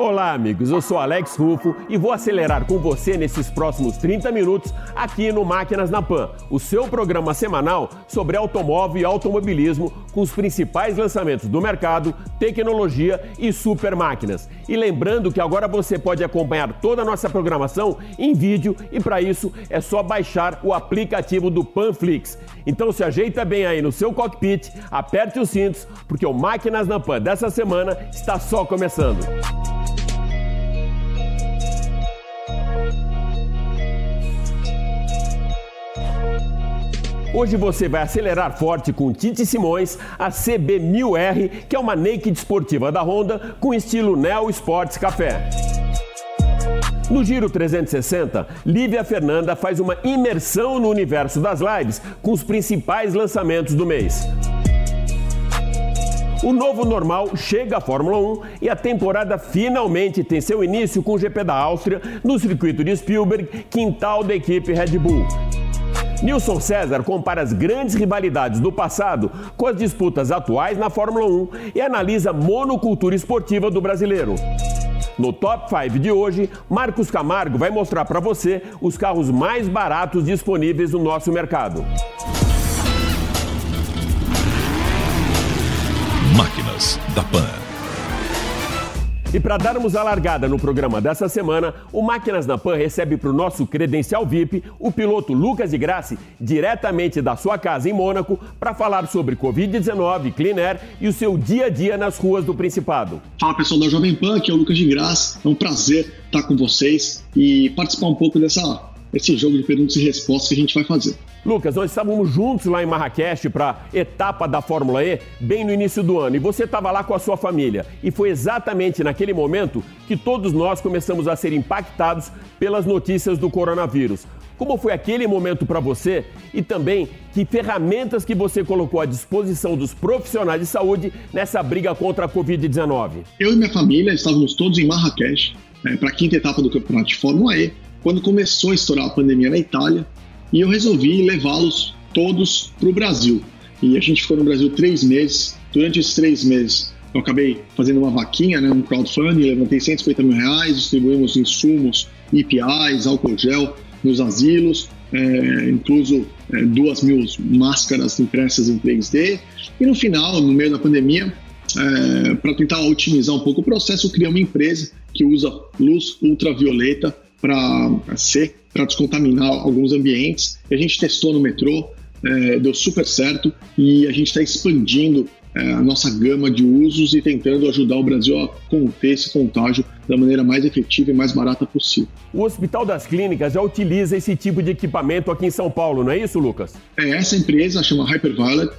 Olá, amigos. Eu sou Alex Rufo e vou acelerar com você nesses próximos 30 minutos aqui no Máquinas na Pan, o seu programa semanal sobre automóvel e automobilismo com os principais lançamentos do mercado, tecnologia e super máquinas. E lembrando que agora você pode acompanhar toda a nossa programação em vídeo e para isso é só baixar o aplicativo do Panflix. Então se ajeita bem aí no seu cockpit, aperte os cintos, porque o Máquinas na Pan dessa semana está só começando. Hoje você vai acelerar forte com Tite Simões a CB1000R, que é uma naked esportiva da Honda com estilo Neo Sports Café. No Giro 360, Lívia Fernanda faz uma imersão no universo das lives com os principais lançamentos do mês. O novo normal chega à Fórmula 1 e a temporada finalmente tem seu início com o GP da Áustria no circuito de Spielberg, quintal da equipe Red Bull. Nilson César compara as grandes rivalidades do passado com as disputas atuais na Fórmula 1 e analisa a monocultura esportiva do brasileiro. No Top 5 de hoje, Marcos Camargo vai mostrar para você os carros mais baratos disponíveis no nosso mercado. Máquinas da Pan. E para darmos a largada no programa dessa semana, o Máquinas na Pan recebe para o nosso credencial VIP o piloto Lucas de Grassi, diretamente da sua casa em Mônaco, para falar sobre Covid-19, Clean Air e o seu dia a dia nas ruas do Principado. Fala pessoal da Jovem Pan, aqui é o Lucas de Grassi. É um prazer estar com vocês e participar um pouco dessa, desse jogo de perguntas e respostas que a gente vai fazer. Lucas, nós estávamos juntos lá em Marrakech para etapa da Fórmula E, bem no início do ano, e você estava lá com a sua família. E foi exatamente naquele momento que todos nós começamos a ser impactados pelas notícias do coronavírus. Como foi aquele momento para você e também que ferramentas que você colocou à disposição dos profissionais de saúde nessa briga contra a Covid-19? Eu e minha família estávamos todos em Marrakech é, para a quinta etapa do campeonato de Fórmula E, quando começou a estourar a pandemia na Itália e eu resolvi levá-los todos para o Brasil. E a gente ficou no Brasil três meses. Durante esses três meses, eu acabei fazendo uma vaquinha, né, um crowdfunding, levantei 150 mil reais, distribuímos insumos, EPIs, álcool gel nos asilos, é, incluso é, duas mil máscaras impressas em 3D. E no final, no meio da pandemia, é, para tentar otimizar um pouco o processo, eu criei uma empresa que usa luz ultravioleta para ser para descontaminar alguns ambientes. A gente testou no metrô, é, deu super certo e a gente está expandindo é, a nossa gama de usos e tentando ajudar o Brasil a conter esse contágio da maneira mais efetiva e mais barata possível. O Hospital das Clínicas já utiliza esse tipo de equipamento aqui em São Paulo, não é isso, Lucas? É, essa empresa chama Hyperviolet.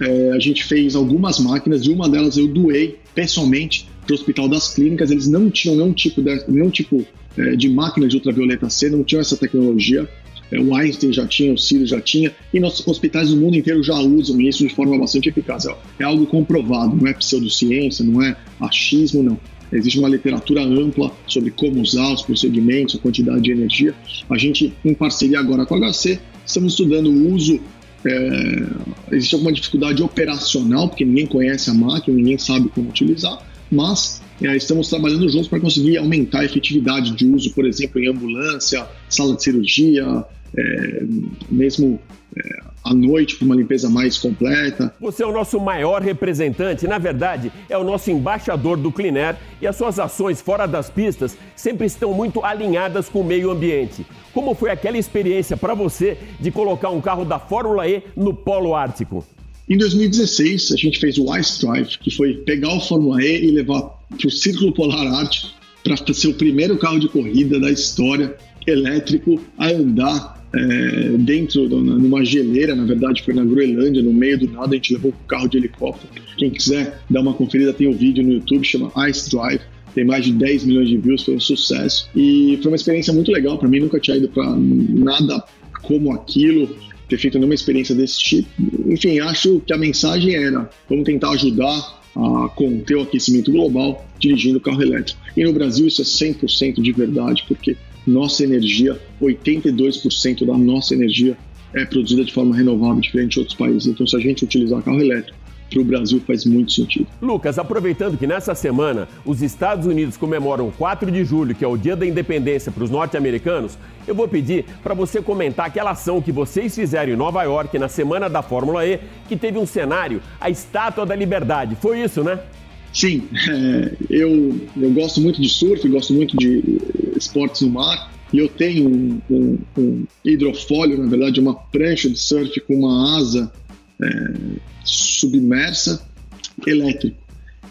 É, a gente fez algumas máquinas e uma delas eu doei pessoalmente para Hospital das Clínicas. Eles não tinham nenhum tipo de, nenhum tipo é, de máquina de ultravioleta C, não tinham essa tecnologia. É, o Einstein já tinha, o Sirius já tinha, e nossos hospitais do mundo inteiro já usam isso de forma bastante eficaz. É, é algo comprovado, não é pseudociência, não é achismo, não. Existe uma literatura ampla sobre como usar os procedimentos, a quantidade de energia. A gente, em parceria agora com a HC, estamos estudando o uso. É, existe alguma dificuldade operacional, porque ninguém conhece a máquina, ninguém sabe como utilizar, mas é, estamos trabalhando juntos para conseguir aumentar a efetividade de uso, por exemplo, em ambulância, sala de cirurgia, é, mesmo é, à noite para uma limpeza mais completa. Você é o nosso maior representante, na verdade, é o nosso embaixador do Cleaner e as suas ações fora das pistas sempre estão muito alinhadas com o meio ambiente. Como foi aquela experiência para você de colocar um carro da Fórmula E no Polo Ártico? Em 2016, a gente fez o Ice Drive, que foi pegar o Fórmula E e levar para o Círculo Polar Ártico para ser o primeiro carro de corrida da história elétrico a andar é, dentro de numa geleira, na verdade foi na Groenlândia, no meio do nada, a gente levou o carro de helicóptero. Quem quiser dar uma conferida, tem um vídeo no YouTube, chama Ice Drive, tem mais de 10 milhões de views, foi um sucesso. E foi uma experiência muito legal para mim, nunca tinha ido para nada como aquilo ter feito nenhuma experiência desse tipo. Enfim, acho que a mensagem era: vamos tentar ajudar a conter o aquecimento global dirigindo carro elétrico. E no Brasil isso é 100% de verdade, porque nossa energia, 82% da nossa energia é produzida de forma renovável, diferente de outros países. Então, se a gente utilizar carro elétrico para o Brasil faz muito sentido. Lucas, aproveitando que nessa semana os Estados Unidos comemoram 4 de julho, que é o Dia da Independência para os norte-americanos, eu vou pedir para você comentar aquela ação que vocês fizeram em Nova York na semana da Fórmula E, que teve um cenário, a Estátua da Liberdade. Foi isso, né? Sim, é, eu, eu gosto muito de surf, gosto muito de esportes no mar. E eu tenho um, um, um hidrofólio, na verdade, uma prancha de surf com uma asa é, submersa elétrico.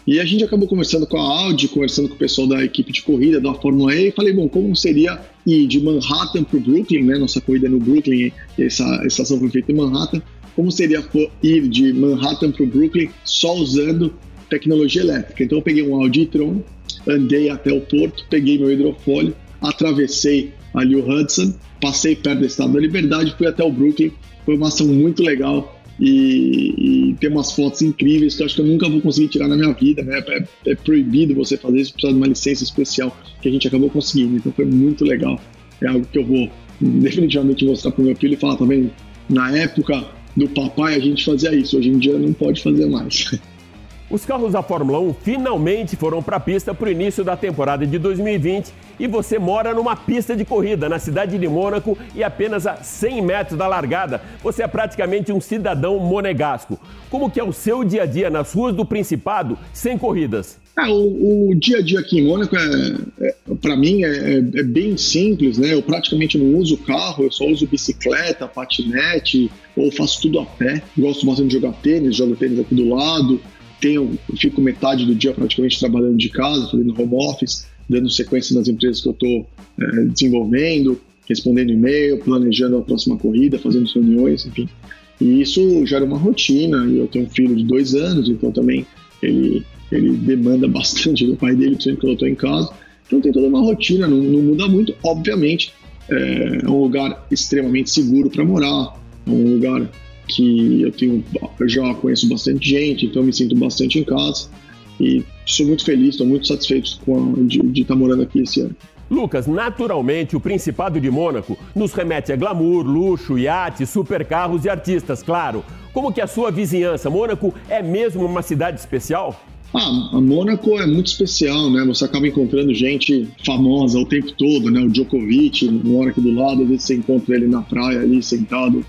E a gente acabou conversando com a Audi, conversando com o pessoal da equipe de corrida da Fórmula E e falei, bom, como seria ir de Manhattan para o Brooklyn, né? Nossa corrida no Brooklyn, essa estação foi feita em Manhattan. Como seria ir de Manhattan para o Brooklyn só usando tecnologia elétrica? Então eu peguei um Audi e-tron, andei até o porto, peguei meu hidrofólio, atravessei ali o Hudson, passei perto da Estado da Liberdade, fui até o Brooklyn. Foi uma ação muito legal e, e tem umas fotos incríveis que eu acho que eu nunca vou conseguir tirar na minha vida, né? É, é proibido você fazer isso, precisa de uma licença especial que a gente acabou conseguindo. Então foi muito legal. É algo que eu vou definitivamente mostrar para o meu filho e falar também. Na época do papai a gente fazia isso, hoje em dia não pode fazer mais. Os carros da Fórmula 1 finalmente foram para a pista para o início da temporada de 2020 e você mora numa pista de corrida na cidade de Mônaco e apenas a 100 metros da largada. Você é praticamente um cidadão monegasco. Como que é o seu dia a dia nas ruas do Principado sem corridas? É, o, o, dia a dia aqui em Mônaco, é, é para mim, é, é, bem simples, né? Eu praticamente não uso carro, eu só uso bicicleta, patinete, ou faço tudo a pé. Gosto bastante de jogar tênis, jogo tênis aqui do lado tenho, fico metade do dia praticamente trabalhando de casa, fazendo home office, dando sequência nas empresas que eu estou é, desenvolvendo, respondendo e-mail, planejando a próxima corrida, fazendo reuniões, enfim. E isso gera uma rotina. E eu tenho um filho de dois anos, então também ele, ele demanda bastante do pai dele, sempre que eu estou em casa. Então tem toda uma rotina, não, não muda muito. Obviamente, é, é um lugar extremamente seguro para morar, é um lugar que eu tenho, eu já conheço bastante gente, então me sinto bastante em casa e sou muito feliz, estou muito satisfeito com a, de estar morando aqui esse ano. Lucas, naturalmente o Principado de Mônaco nos remete a glamour, luxo, iate, supercarros e artistas, claro. Como que a sua vizinhança, Mônaco, é mesmo uma cidade especial? Ah, a Mônaco é muito especial, né? Você acaba encontrando gente famosa o tempo todo, né? O Djokovic mora aqui do lado, às vezes você encontra ele na praia ali sentado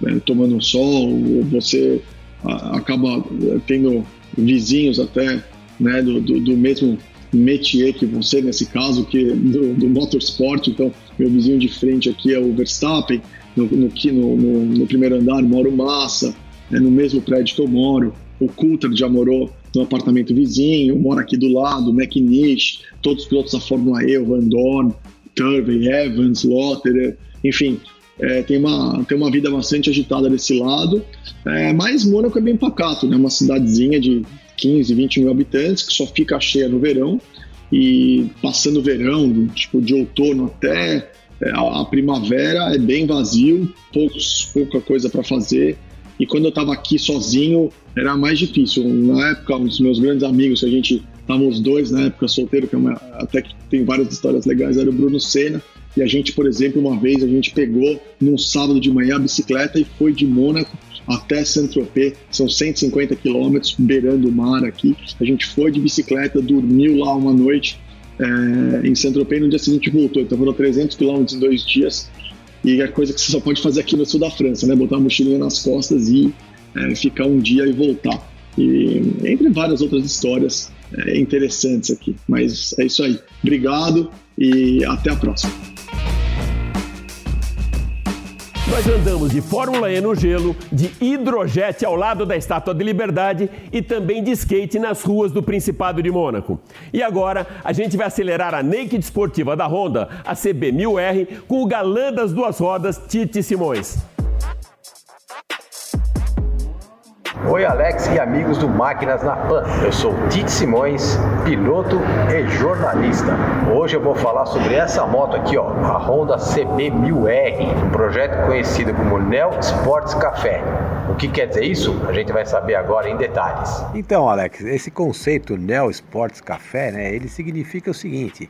né, tomando sol, você acaba tendo vizinhos até né, do, do, do, mesmo métier que você, nesse caso, que do, do motorsport. Então, meu vizinho de frente aqui é o Verstappen, no, no, no, no primeiro andar mora o Massa, né, no mesmo prédio que eu moro. O Coulter já morou no apartamento vizinho, mora aqui do lado, McNish, todos os pilotos da Fórmula E, o Van Dorn, Turvey, Evans, Lotterer, enfim, é, tem, uma, tem uma vida bastante agitada desse lado, é, mas Mônaco é bem pacato, né? Uma cidadezinha de 15, 20 mil habitantes que só fica cheia no verão e passando o verão, tipo de outono até é, a, primavera é bem vazio, poucos, pouca coisa para fazer. E quando eu estava aqui sozinho era mais difícil. Na época, um dos meus grandes amigos, a gente estávamos dois na época solteiro, que é uma, até que tem várias histórias legais, era o Bruno Senna e a gente, por exemplo, uma vez a gente pegou num sábado de manhã a bicicleta e foi de Mônaco até Saint-Tropez, são 150 quilômetros, beirando o mar aqui. A gente foi de bicicleta, dormiu lá uma noite é, em Saint-Tropez no dia seguinte voltou. Então foram 300 quilômetros em dois dias e é coisa que você só pode fazer aqui no sul da França, né? Botar uma mochilinha nas costas e é, ficar um dia e voltar. E entre várias outras histórias é, interessantes aqui. Mas é isso aí. Obrigado e até a próxima. Nós andamos de Fórmula E no gelo, de hidrojete ao lado da Estátua de Liberdade e também de skate nas ruas do Principado de Mônaco. E agora a gente vai acelerar a Naked Esportiva da Honda, a CB1000R, com o galã das duas rodas, Tite Simões. Oi, Alex e amigos do Máquinas na Pan. Eu sou Tite Simões, piloto e jornalista. Hoje eu vou falar sobre essa moto aqui, ó, a Honda CB1000R, um projeto conhecido como Neo Sports Café. O que quer dizer isso? A gente vai saber agora em detalhes. Então, Alex, esse conceito Neo Sports Café, né, ele significa o seguinte: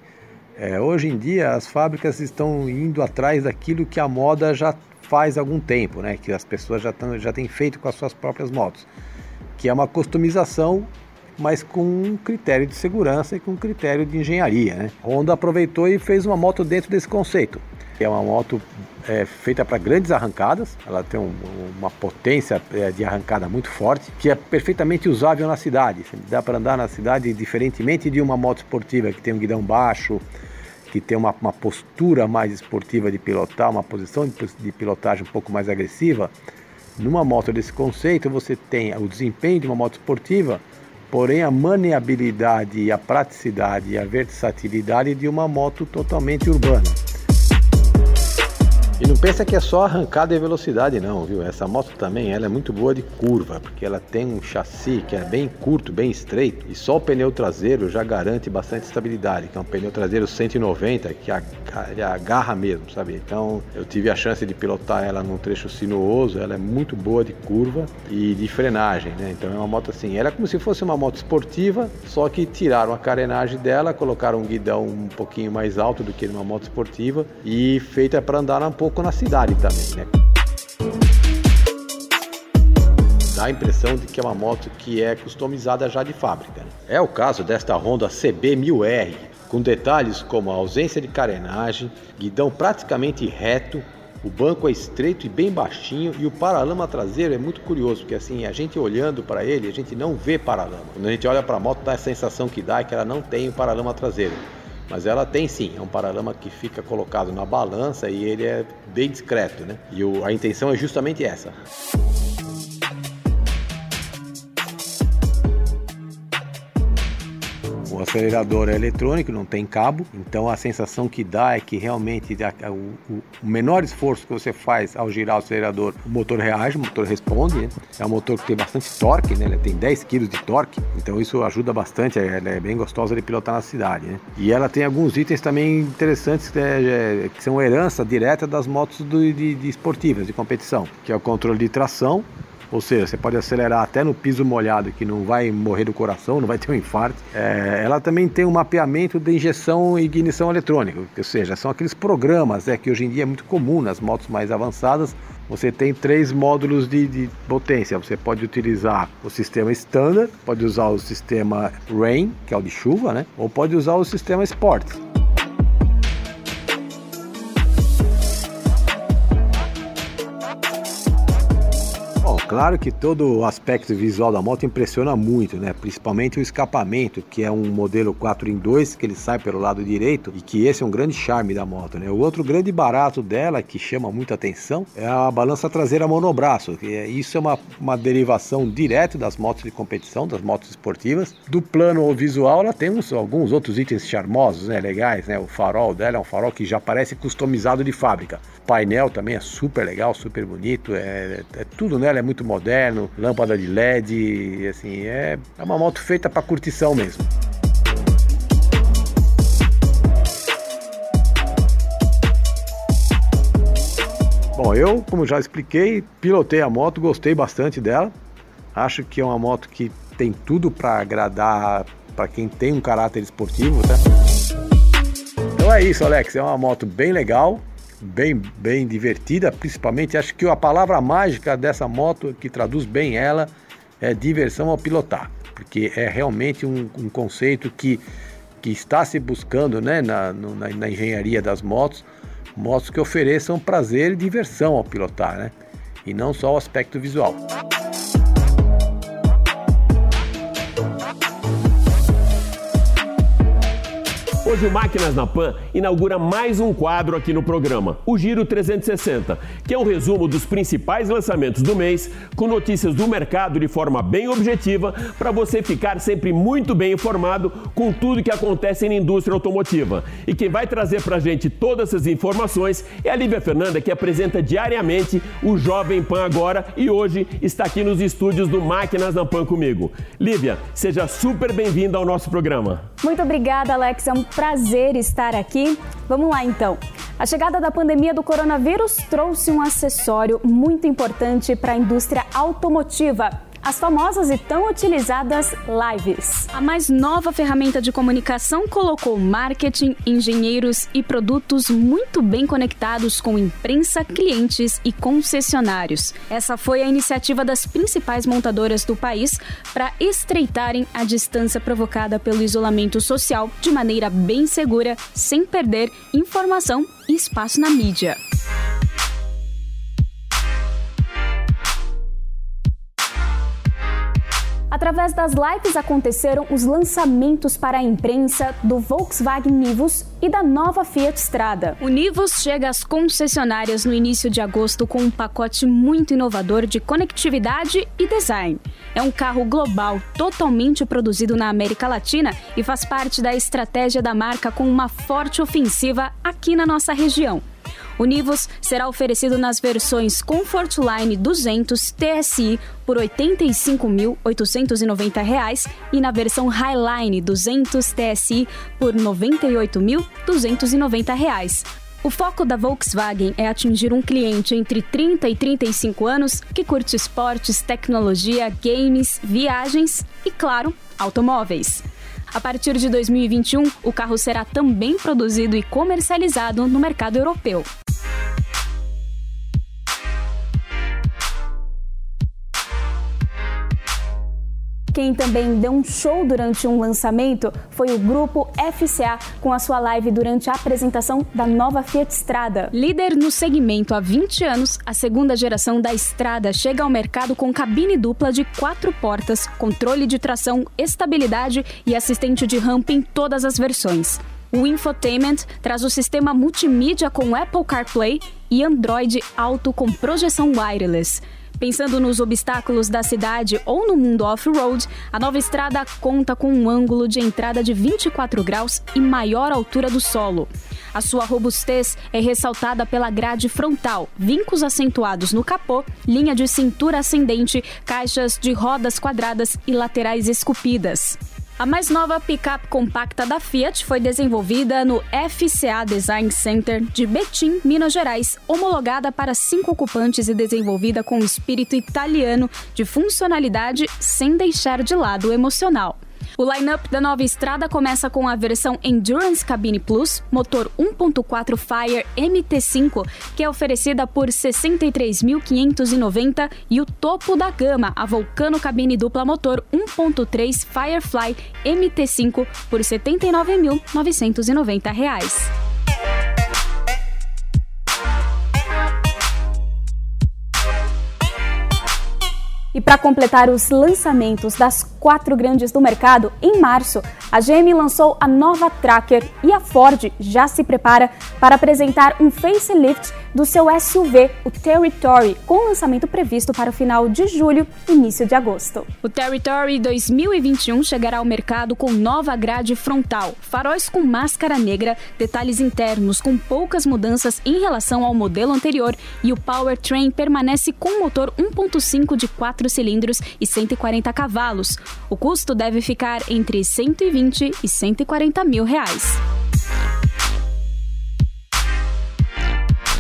é, hoje em dia as fábricas estão indo atrás daquilo que a moda já faz algum tempo, né? Que as pessoas já, tão, já têm feito com as suas próprias motos. que é uma customização mas com um critério de segurança e com um critério de engenharia. Né? Honda aproveitou e fez uma moto dentro desse conceito. É uma moto é, feita para grandes arrancadas, ela tem um, uma potência é, de arrancada muito forte, que é perfeitamente usável na cidade. Dá para andar na cidade diferentemente de uma moto esportiva que tem um guidão baixo, que tem uma, uma postura mais esportiva de pilotar, uma posição de, pilotagem um pouco mais agressiva. Numa moto desse conceito, você tem o desempenho de uma moto esportiva, porém a maneabilidade, a praticidade e a versatilidade de uma moto totalmente urbana. E não pensa que é só arrancada e velocidade não, viu? Essa moto também ela é muito boa de curva, porque ela tem um chassi que é bem curto, bem estreito, e só o pneu traseiro já garante bastante estabilidade, que é um pneu traseiro 190 que agarra mesmo, sabe? Então eu tive a chance de pilotar ela num trecho sinuoso, ela é muito boa de curva e de frenagem, né? Então é uma moto assim, ela é como se fosse uma moto esportiva, só que tiraram a carenagem dela, colocaram um guidão um pouquinho mais alto do que numa moto esportiva e feita para andar um pouco pouco na cidade também, né? Dá a impressão de que é uma moto que é customizada já de fábrica. Né? É o caso desta Honda CB1000R, com detalhes como a ausência de carenagem, guidão praticamente reto, o banco é estreito e bem baixinho e o paralama traseiro é muito curioso, porque assim, a gente olhando para ele, a gente não vê paralama. Quando a gente olha para a moto, dá a sensação que dá é que ela não tem o paralama traseiro. Mas ela tem sim, é um paralama que fica colocado na balança e ele é bem discreto, né? E o, a intenção é justamente essa. O acelerador é eletrônico, não tem cabo, então a sensação que dá é que realmente o, menor esforço que você faz ao girar o acelerador, o motor reage, o motor responde. Né? É um motor que tem bastante torque, né? ele tem 10 kg de torque, então isso ajuda bastante, ela é bem gostosa de pilotar na cidade. Né? E ela tem alguns itens também interessantes né? que são herança direta das motos do, de, de esportivas, de competição, que é o controle de tração, ou seja, você pode acelerar até no piso molhado, que não vai morrer do coração, não vai ter um infarto. É, ela também tem um mapeamento de injeção e ignição eletrônica, ou seja, são aqueles programas né, que hoje em dia é muito comum nas motos mais avançadas. Você tem três módulos de, de potência. Você pode utilizar o sistema standard, pode usar o sistema rain, que é o de chuva, né? Ou pode usar o sistema sport. Claro que todo o aspecto visual da moto impressiona muito, né? Principalmente o escapamento, que é um modelo 4 em 2, que ele sai pelo lado direito e que esse é um grande charme da moto, né? O outro grande barato dela, que chama muita atenção, é a balança traseira monobraço. Que é, isso é uma, uma derivação direta das motos de competição, das motos esportivas. Do plano visual, ela tem uns, alguns outros itens charmosos, né? Legais, né? O farol dela é um farol que já parece customizado de fábrica. O painel também é super legal, super bonito, é, é tudo nela é muito muito moderno, lâmpada de LED, assim, é, é uma moto feita para curtição mesmo. Bom, eu, como já expliquei, pilotei a moto, gostei bastante dela. Acho que é uma moto que tem tudo para agradar para quem tem um caráter esportivo, tá? Então é isso, Alex. É uma moto bem legal bem, bem divertida, principalmente acho que a palavra mágica dessa moto que traduz bem ela é diversão ao pilotar, porque é realmente um, um conceito que, que está se buscando né, na, na, na, engenharia das motos, motos que ofereçam prazer e diversão ao pilotar, né? e não só o aspecto visual. Hoje o Máquinas na Pan inaugura mais um quadro aqui no programa, o Giro 360, que é um resumo dos principais lançamentos do mês, com notícias do mercado de forma bem objetiva, para você ficar sempre muito bem informado com tudo que acontece na indústria automotiva. E quem vai trazer para a gente todas essas informações é a Lívia Fernanda, que apresenta diariamente o Jovem Pan Agora e hoje está aqui nos estúdios do Máquinas na Pan comigo. Lívia, seja super bem-vinda ao nosso programa. Muito obrigada, Alex. É um prazer estar aqui. Vamos lá então. A chegada da pandemia do coronavírus trouxe um acessório muito importante para a indústria automotiva: as famosas e tão utilizadas lives. A mais nova ferramenta de comunicação colocou marketing, engenheiros e produtos muito bem conectados com imprensa, clientes e concessionários. Essa foi a iniciativa das principais montadoras do país para estreitarem a distância provocada pelo isolamento social de maneira bem segura, sem perder informação e espaço na mídia. Através das lives aconteceram os lançamentos para a imprensa do Volkswagen Nivus e da nova Fiat Strada. O Nivus chega às concessionárias no início de agosto com um pacote muito inovador de conectividade e design. É um carro global, totalmente produzido na América Latina e faz parte da estratégia da marca com uma forte ofensiva aqui na nossa região. O Nivus será oferecido nas versões Comfortline 200 TSI por R$ 85.890 e na versão Highline 200 TSI por R$ 98.290. O foco da Volkswagen é atingir um cliente entre 30 e 35 anos que curte esportes, tecnologia, games, viagens e, claro, automóveis. A partir de 2021, o carro será também produzido e comercializado no mercado europeu. Quem também deu um show durante um lançamento foi o grupo FCA com a sua live durante a apresentação da nova Fiat Strada. Líder no segmento há 20 anos, a segunda geração da Strada chega ao mercado com cabine dupla de quatro portas, controle de tração, estabilidade e assistente de rampa em todas as versões. O infotainment traz o sistema multimídia com Apple CarPlay e Android Auto com projeção wireless. Pensando nos obstáculos da cidade ou no mundo off-road, a nova estrada conta com um ângulo de entrada de 24 graus e maior altura do solo. A sua robustez é ressaltada pela grade frontal, vincos acentuados no capô, linha de cintura ascendente, caixas de rodas quadradas e laterais esculpidas. A mais nova picape compacta da Fiat foi desenvolvida no FCA Design Center de Betim, Minas Gerais, homologada para cinco ocupantes e desenvolvida com espírito italiano de funcionalidade sem deixar de lado o emocional. O lineup da nova estrada começa com a versão Endurance Cabine Plus, motor 1.4 Fire MT5, que é oferecida por 63.590 e o topo da gama, a Vulcano Cabine Dupla Motor 1.3 Firefly MT5 por R$ 79.990. E para completar os lançamentos das quatro grandes do mercado, em março, a GM lançou a nova Tracker e a Ford já se prepara para apresentar um facelift do seu SUV, o Territory, com lançamento previsto para o final de julho, início de agosto. O Territory 2021 chegará ao mercado com nova grade frontal, faróis com máscara negra, detalhes internos com poucas mudanças em relação ao modelo anterior e o powertrain permanece com motor 1.5 de 4 cilindros e 140 cavalos. O custo deve ficar entre 120 e 140 mil reais.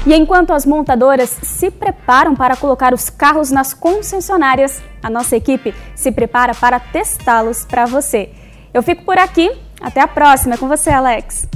E enquanto as montadoras se preparam para colocar os carros nas concessionárias, a nossa equipe se prepara para testá-los para você. Eu fico por aqui, até a próxima. É com você, Alex.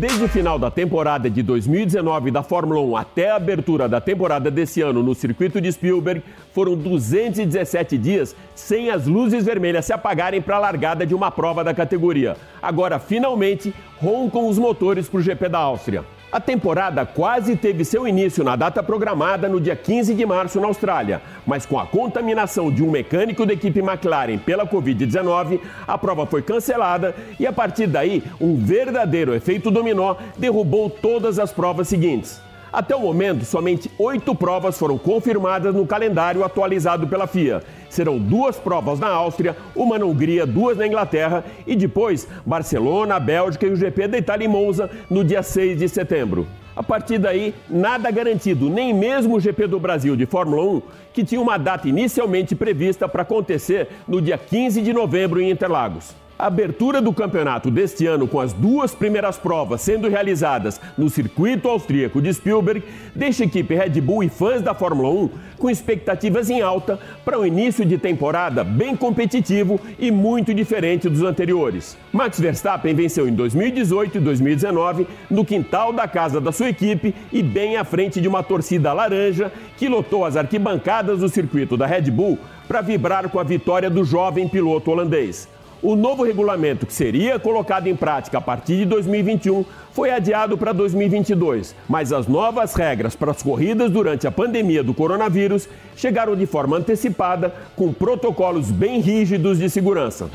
Desde o final da temporada de 2019 da Fórmula 1 até a abertura da temporada desse ano no circuito de Spielberg, foram 217 dias sem as luzes vermelhas se apagarem para a largada de uma prova da categoria. Agora, finalmente, roncam os motores para o GP da Áustria. A temporada quase teve seu início na data programada no dia 15 de março na Austrália, mas com a contaminação de um mecânico da equipe McLaren pela Covid-19, a prova foi cancelada e a partir daí, um verdadeiro efeito dominó derrubou todas as provas seguintes. Até o momento, somente oito provas foram confirmadas no calendário atualizado pela FIA. Serão duas provas na Áustria, uma na Hungria, duas na Inglaterra e depois Barcelona, Bélgica e o GP da Itália em Monza no dia 6 de setembro. A partir daí, nada garantido, nem mesmo o GP do Brasil de Fórmula 1, que tinha uma data inicialmente prevista para acontecer no dia 15 de novembro em Interlagos. A abertura do campeonato deste ano, com as duas primeiras provas sendo realizadas no circuito austríaco de Spielberg, deixa a equipe Red Bull e fãs da Fórmula 1 com expectativas em alta para um início de temporada bem competitivo e muito diferente dos anteriores. Max Verstappen venceu em 2018 e 2019 no quintal da casa da sua equipe e bem à frente de uma torcida laranja que lotou as arquibancadas do circuito da Red Bull para vibrar com a vitória do jovem piloto holandês. O novo regulamento, que seria colocado em prática a partir de 2021, foi adiado para 2022, mas as novas regras para as corridas durante a pandemia do coronavírus chegaram de forma antecipada, com protocolos bem rígidos de segurança.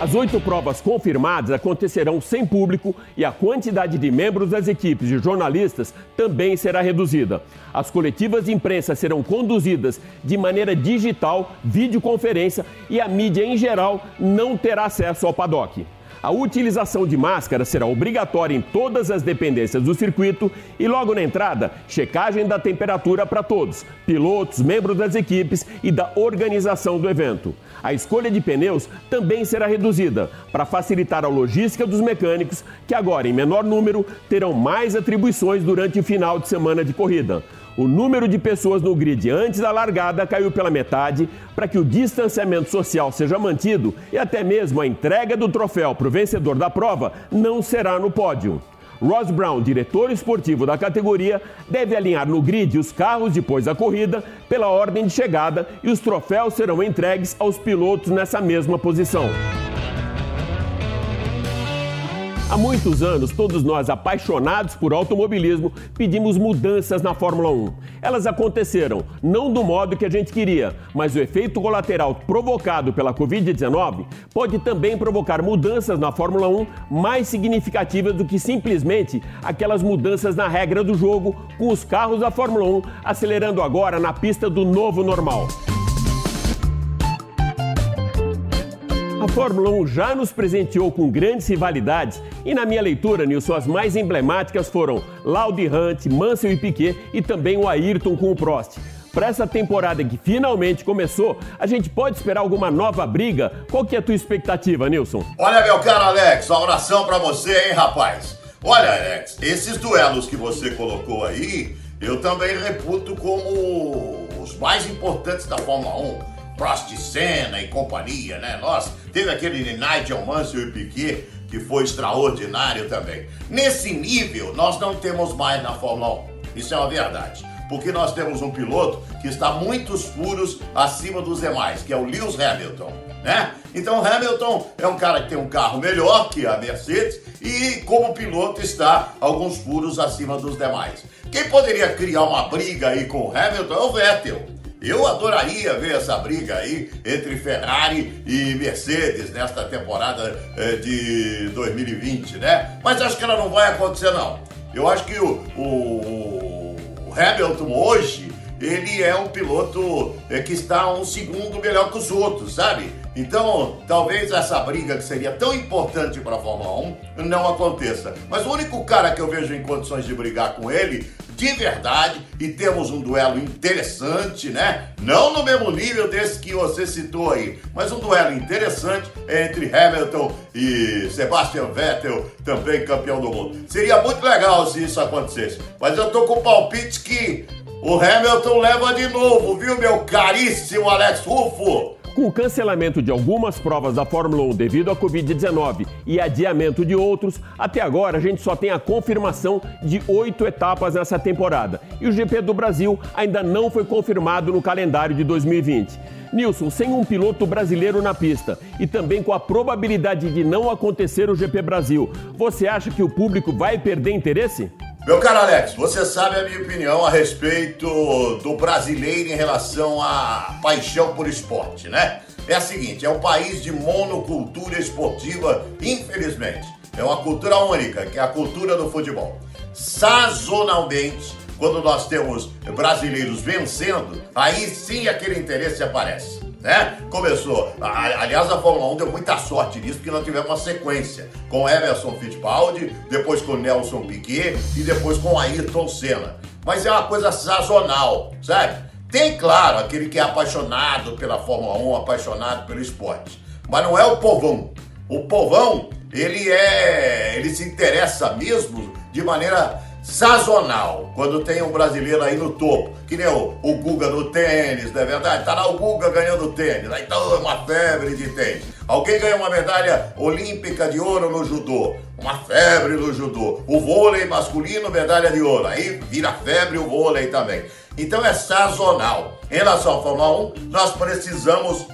As oito provas confirmadas acontecerão sem público e a quantidade de membros das equipes de jornalistas também será reduzida. As coletivas de imprensa serão conduzidas de maneira digital, videoconferência e a mídia em geral não terá acesso ao paddock. A utilização de máscara será obrigatória em todas as dependências do circuito e logo na entrada, checagem da temperatura para todos, pilotos, membros das equipes e da organização do evento. A escolha de pneus também será reduzida para facilitar a logística dos mecânicos, que agora, em menor número, terão mais atribuições durante o final de semana de corrida. O número de pessoas no grid antes da largada caiu pela metade para que o distanciamento social seja mantido e até mesmo a entrega do troféu para o vencedor da prova não será no pódio. Ross Brown, diretor esportivo da categoria, deve alinhar no grid os carros depois da corrida pela ordem de chegada e os troféus serão entregues aos pilotos nessa mesma posição. Há muitos anos, todos nós apaixonados por automobilismo pedimos mudanças na Fórmula 1. Elas aconteceram, não do modo que a gente queria, mas o efeito colateral provocado pela Covid-19 pode também provocar mudanças na Fórmula 1 mais significativas do que simplesmente aquelas mudanças na regra do jogo, com os carros da Fórmula 1 acelerando agora na pista do novo normal. A Fórmula 1 já nos presenteou com grandes rivalidades e, na minha leitura, Nilson, as mais emblemáticas foram Laude Hunt, Mansell e Piquet e também o Ayrton com o Prost. Para essa temporada que finalmente começou, a gente pode esperar alguma nova briga? Qual que é a tua expectativa, Nilson? Olha, meu caro Alex, uma oração para você, hein, rapaz? Olha, Alex, esses duelos que você colocou aí, eu também reputo como os mais importantes da Fórmula 1. Prost, Senna e companhia, né? Nossa, teve aquele de Nigel Mansell e Piquet que foi extraordinário também. Nesse nível, nós não temos mais na Fórmula 1. Isso é uma verdade. Porque nós temos um piloto que está muitos furos acima dos demais, que é o Lewis Hamilton, né? Então Hamilton é um cara que tem um carro melhor que a Mercedes e como piloto está alguns furos acima dos demais. Quem poderia criar uma briga aí com o Hamilton é o Vettel. Eu adoraria ver essa briga aí entre Ferrari e Mercedes nesta temporada eh, de 2020, né? Mas acho que ela não vai acontecer, não. Eu acho que o, o, Hamilton hoje, ele é um piloto eh, que está um segundo melhor que os outros, sabe? Então, talvez essa briga que seria tão importante para a Fórmula 1 não aconteça. Mas o único cara que eu vejo em condições de brigar com ele, de verdade, e temos um duelo interessante, né? Não no mesmo nível desse que você citou aí, mas um duelo interessante entre Hamilton e Sebastian Vettel, também campeão do mundo. Seria muito legal se isso acontecesse. Mas eu tô com o palpite que o Hamilton leva de novo, viu, meu caríssimo Alex Rufo? Com o cancelamento de algumas provas da Fórmula 1 devido à Covid-19 e adiamento de outros, até agora a gente só tem a confirmação de oito etapas nessa temporada. E o GP do Brasil ainda não foi confirmado no calendário de 2020. Nilson, sem um piloto brasileiro na pista e também com a probabilidade de não acontecer o GP Brasil, você acha que o público vai perder interesse? Meu caro Alex, você sabe a minha opinião a respeito do brasileiro em relação à paixão por esporte, né? É a seguinte, é um país de monocultura esportiva, infelizmente. É uma cultura única, que é a cultura do futebol. Sazonalmente, quando nós temos brasileiros vencendo, aí sim aquele interesse aparece né? Começou. Aliás, a Fórmula 1 deu muita sorte nisso, porque nós tivemos uma sequência com Emerson Fittipaldi, depois com Nelson Piquet e depois com Ayrton Senna. Mas é uma coisa sazonal, sabe? Tem, claro, aquele que é apaixonado pela Fórmula 1, apaixonado pelo esporte. Mas não é o povão. O povão, ele é. ele se interessa mesmo de maneira sazonal, quando tem um brasileiro aí no topo, que nem o, o Guga no tênis, não é verdade? Tá lá o Guga ganhando tênis, aí tá uma febre de tênis. Alguém ganha uma medalha olímpica de ouro no judô, uma febre no judô. O vôlei masculino, medalha de ouro, aí vira febre o vôlei também. Então é sazonal. Em relação à Fórmula 1, nós precisamos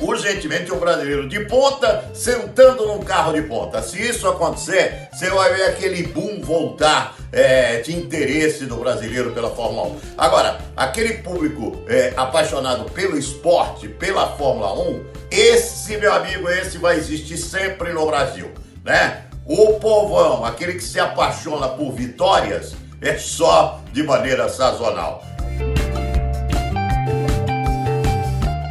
urgentemente um brasileiro de ponta sentando num carro de ponta. Se isso acontecer, você vai ver aquele boom voltar é, de interesse do brasileiro pela Fórmula 1. Agora, aquele público é, apaixonado pelo esporte, pela Fórmula 1, esse, meu amigo, esse vai existir sempre no Brasil, né? O povão, aquele que se apaixona por vitórias, é só de maneira sazonal.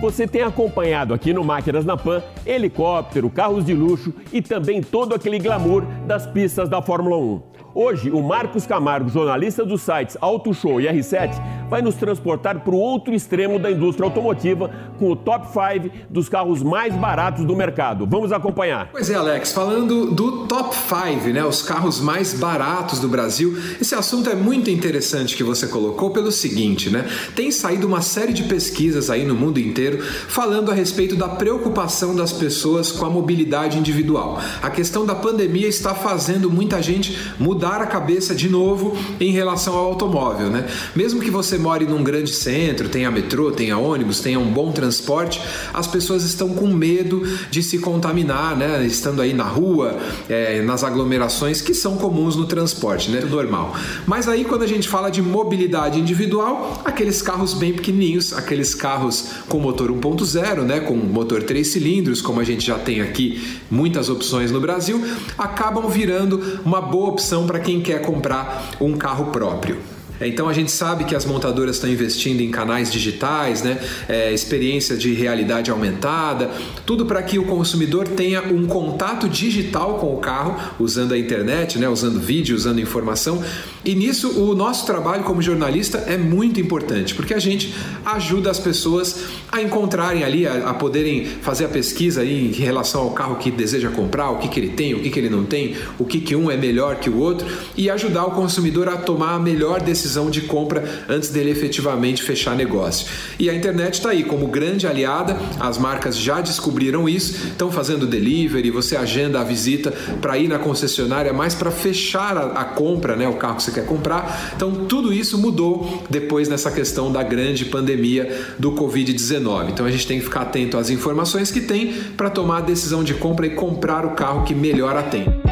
Você tem acompanhado aqui no Máquinas na Pan helicóptero, carros de luxo e também todo aquele glamour das pistas da Fórmula 1. Hoje, o Marcos Camargo, jornalista dos sites Auto Show e R7, vai nos transportar para o outro extremo da indústria automotiva com o top 5 dos carros mais baratos do mercado. Vamos acompanhar. Pois é, Alex, falando do top 5, né, os carros mais baratos do Brasil, esse assunto é muito interessante que você colocou pelo seguinte, né? Tem saído uma série de pesquisas aí no mundo inteiro falando a respeito da preocupação das pessoas com a mobilidade individual. A questão da pandemia está fazendo muita gente mudar a cabeça de novo em relação ao automóvel, né? Mesmo que você more num grande centro, tenha metrô, tenha ônibus, tenha um bom transporte, as pessoas estão com medo de se contaminar, né? Estando aí na rua, é, nas aglomerações que são comuns no transporte, né? Normal. Mas aí quando a gente fala de mobilidade individual, aqueles carros bem pequenininhos, aqueles carros com motor 1.0, né? Com motor 3 cilindros, como a gente já tem aqui muitas opções no Brasil, acabam virando uma boa opção para quem quer comprar um carro próprio. Então a gente sabe que as montadoras estão investindo em canais digitais, né? É, experiência de realidade aumentada, tudo para que o consumidor tenha um contato digital com o carro, usando a internet, né? usando vídeo, usando informação. E nisso o nosso trabalho como jornalista é muito importante, porque a gente ajuda as pessoas a encontrarem ali, a, a poderem fazer a pesquisa aí em relação ao carro que deseja comprar, o que, que ele tem, o que, que ele não tem, o que, que um é melhor que o outro, e ajudar o consumidor a tomar a melhor decisão de compra antes dele efetivamente fechar negócio. E a internet está aí como grande aliada, as marcas já descobriram isso, estão fazendo delivery, você agenda a visita para ir na concessionária, mais para fechar a, a, compra, né, o carro que você quer comprar. Então tudo isso mudou depois nessa questão da grande pandemia do Covid-19. Então a gente tem que ficar atento às informações que tem para tomar a decisão de compra e comprar o carro que melhor atende.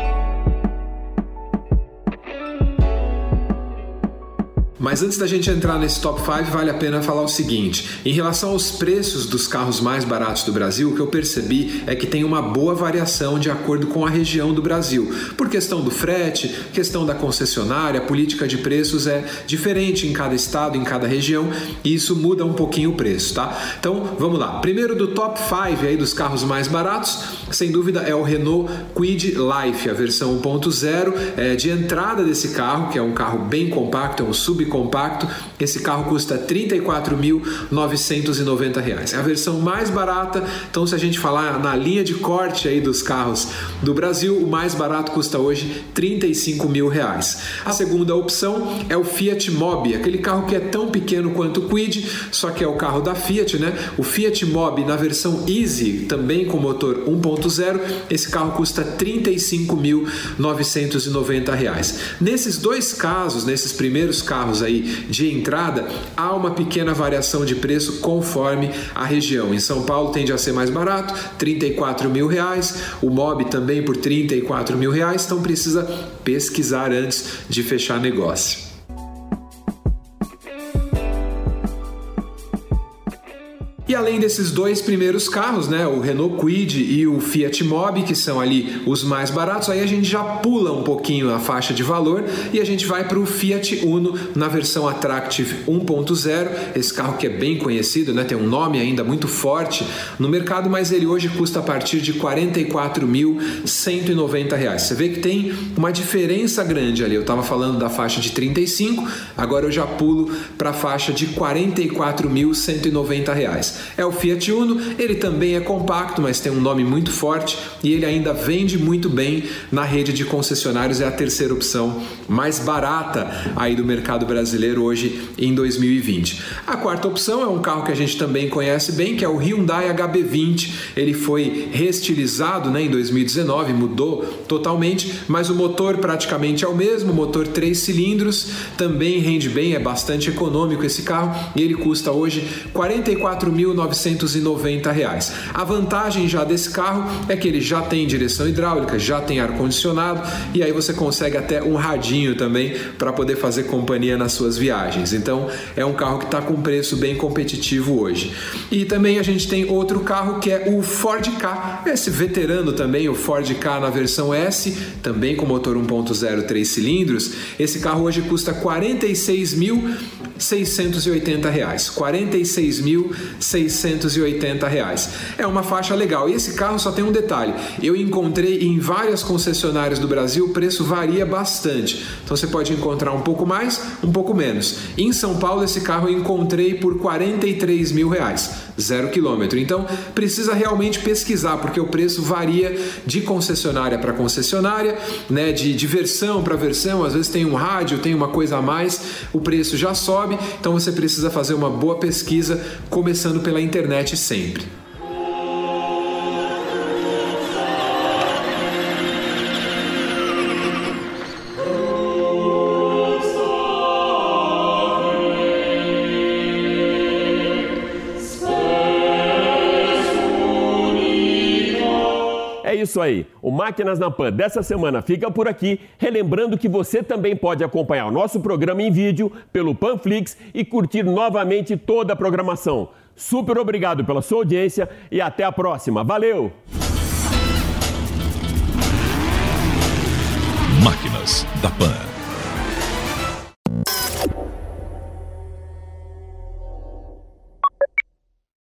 Mas antes da gente entrar nesse top 5, vale a pena falar o seguinte: em relação aos preços dos carros mais baratos do Brasil, o que eu percebi é que tem uma boa variação de acordo com a região do Brasil. Por questão do frete, questão da concessionária, a política de preços é diferente em cada estado, em cada região, e isso muda um pouquinho o preço, tá? Então, vamos lá. Primeiro do top 5 aí dos carros mais baratos, sem dúvida é o Renault Kwid Life, a versão 1.0 é, de entrada desse carro, que é um carro bem compacto, é um sub compacto. Esse carro custa R$ 34.990. É a versão mais barata. Então, se a gente falar na linha de corte aí dos carros do Brasil, o mais barato custa hoje 35 mil reais. A segunda opção é o Fiat Mobi, aquele carro que é tão pequeno quanto o Quid, só que é o carro da Fiat, né? O Fiat Mobi na versão Easy, também com motor 1.0, esse carro custa R$ 35.990. Nesses dois casos, nesses primeiros carros aí de entrada, há uma pequena variação de preço conforme a região. Em São Paulo tende a ser mais barato, 34 mil reais, o MOB também por 34 mil reais, então precisa pesquisar antes de fechar negócio. Além desses dois primeiros carros, né, o Renault Kwid e o Fiat Mobi, que são ali os mais baratos, aí a gente já pula um pouquinho a faixa de valor e a gente vai para o Fiat Uno na versão Attractive 1.0, esse carro que é bem conhecido, né, tem um nome ainda muito forte no mercado, mas ele hoje custa a partir de R$ 44.190. Você vê que tem uma diferença grande ali. Eu estava falando da faixa de 35, agora eu já pulo para a faixa de R$ 44.190. É o Fiat Uno, ele também é compacto, mas tem um nome muito forte e ele ainda vende muito bem na rede de concessionários, é a terceira opção mais barata aí do mercado brasileiro hoje em 2020. A quarta opção é um carro que a gente também conhece bem, que é o Hyundai HB20. Ele foi reestilizado né, em 2019, mudou totalmente, mas o motor praticamente é o mesmo, motor 3 cilindros, também rende bem, é bastante econômico esse carro e ele custa hoje R$ 44.990. A vantagem já desse carro é que ele já tem direção hidráulica, já tem ar-condicionado e aí você consegue até um radinho também para poder fazer companhia nas suas viagens. Então é um carro que está com preço bem competitivo hoje. E também a gente tem outro carro que é o Ford Ka, esse veterano também, o Ford Ka na versão S, também com motor 1.0 3 cilindros. Esse carro hoje custa 46 mil 680 reais, 46.680 reais. É uma faixa legal. E esse carro só tem um detalhe: eu encontrei em várias concessionárias do Brasil, o preço varia bastante. Então você pode encontrar um pouco mais, um pouco menos. Em São Paulo esse carro eu encontrei por 43 mil reais, zero quilômetro. Então precisa realmente pesquisar porque o preço varia de concessionária para concessionária, né? De, de versão para versão. Às vezes tem um rádio, tem uma coisa a mais, o preço já sobe então você precisa fazer uma boa pesquisa, começando pela internet sempre. Isso aí. O Máquinas na Pan dessa semana fica por aqui. Relembrando que você também pode acompanhar o nosso programa em vídeo pelo Panflix e curtir novamente toda a programação. Super obrigado pela sua audiência e até a próxima. Valeu! Máquinas da Pan.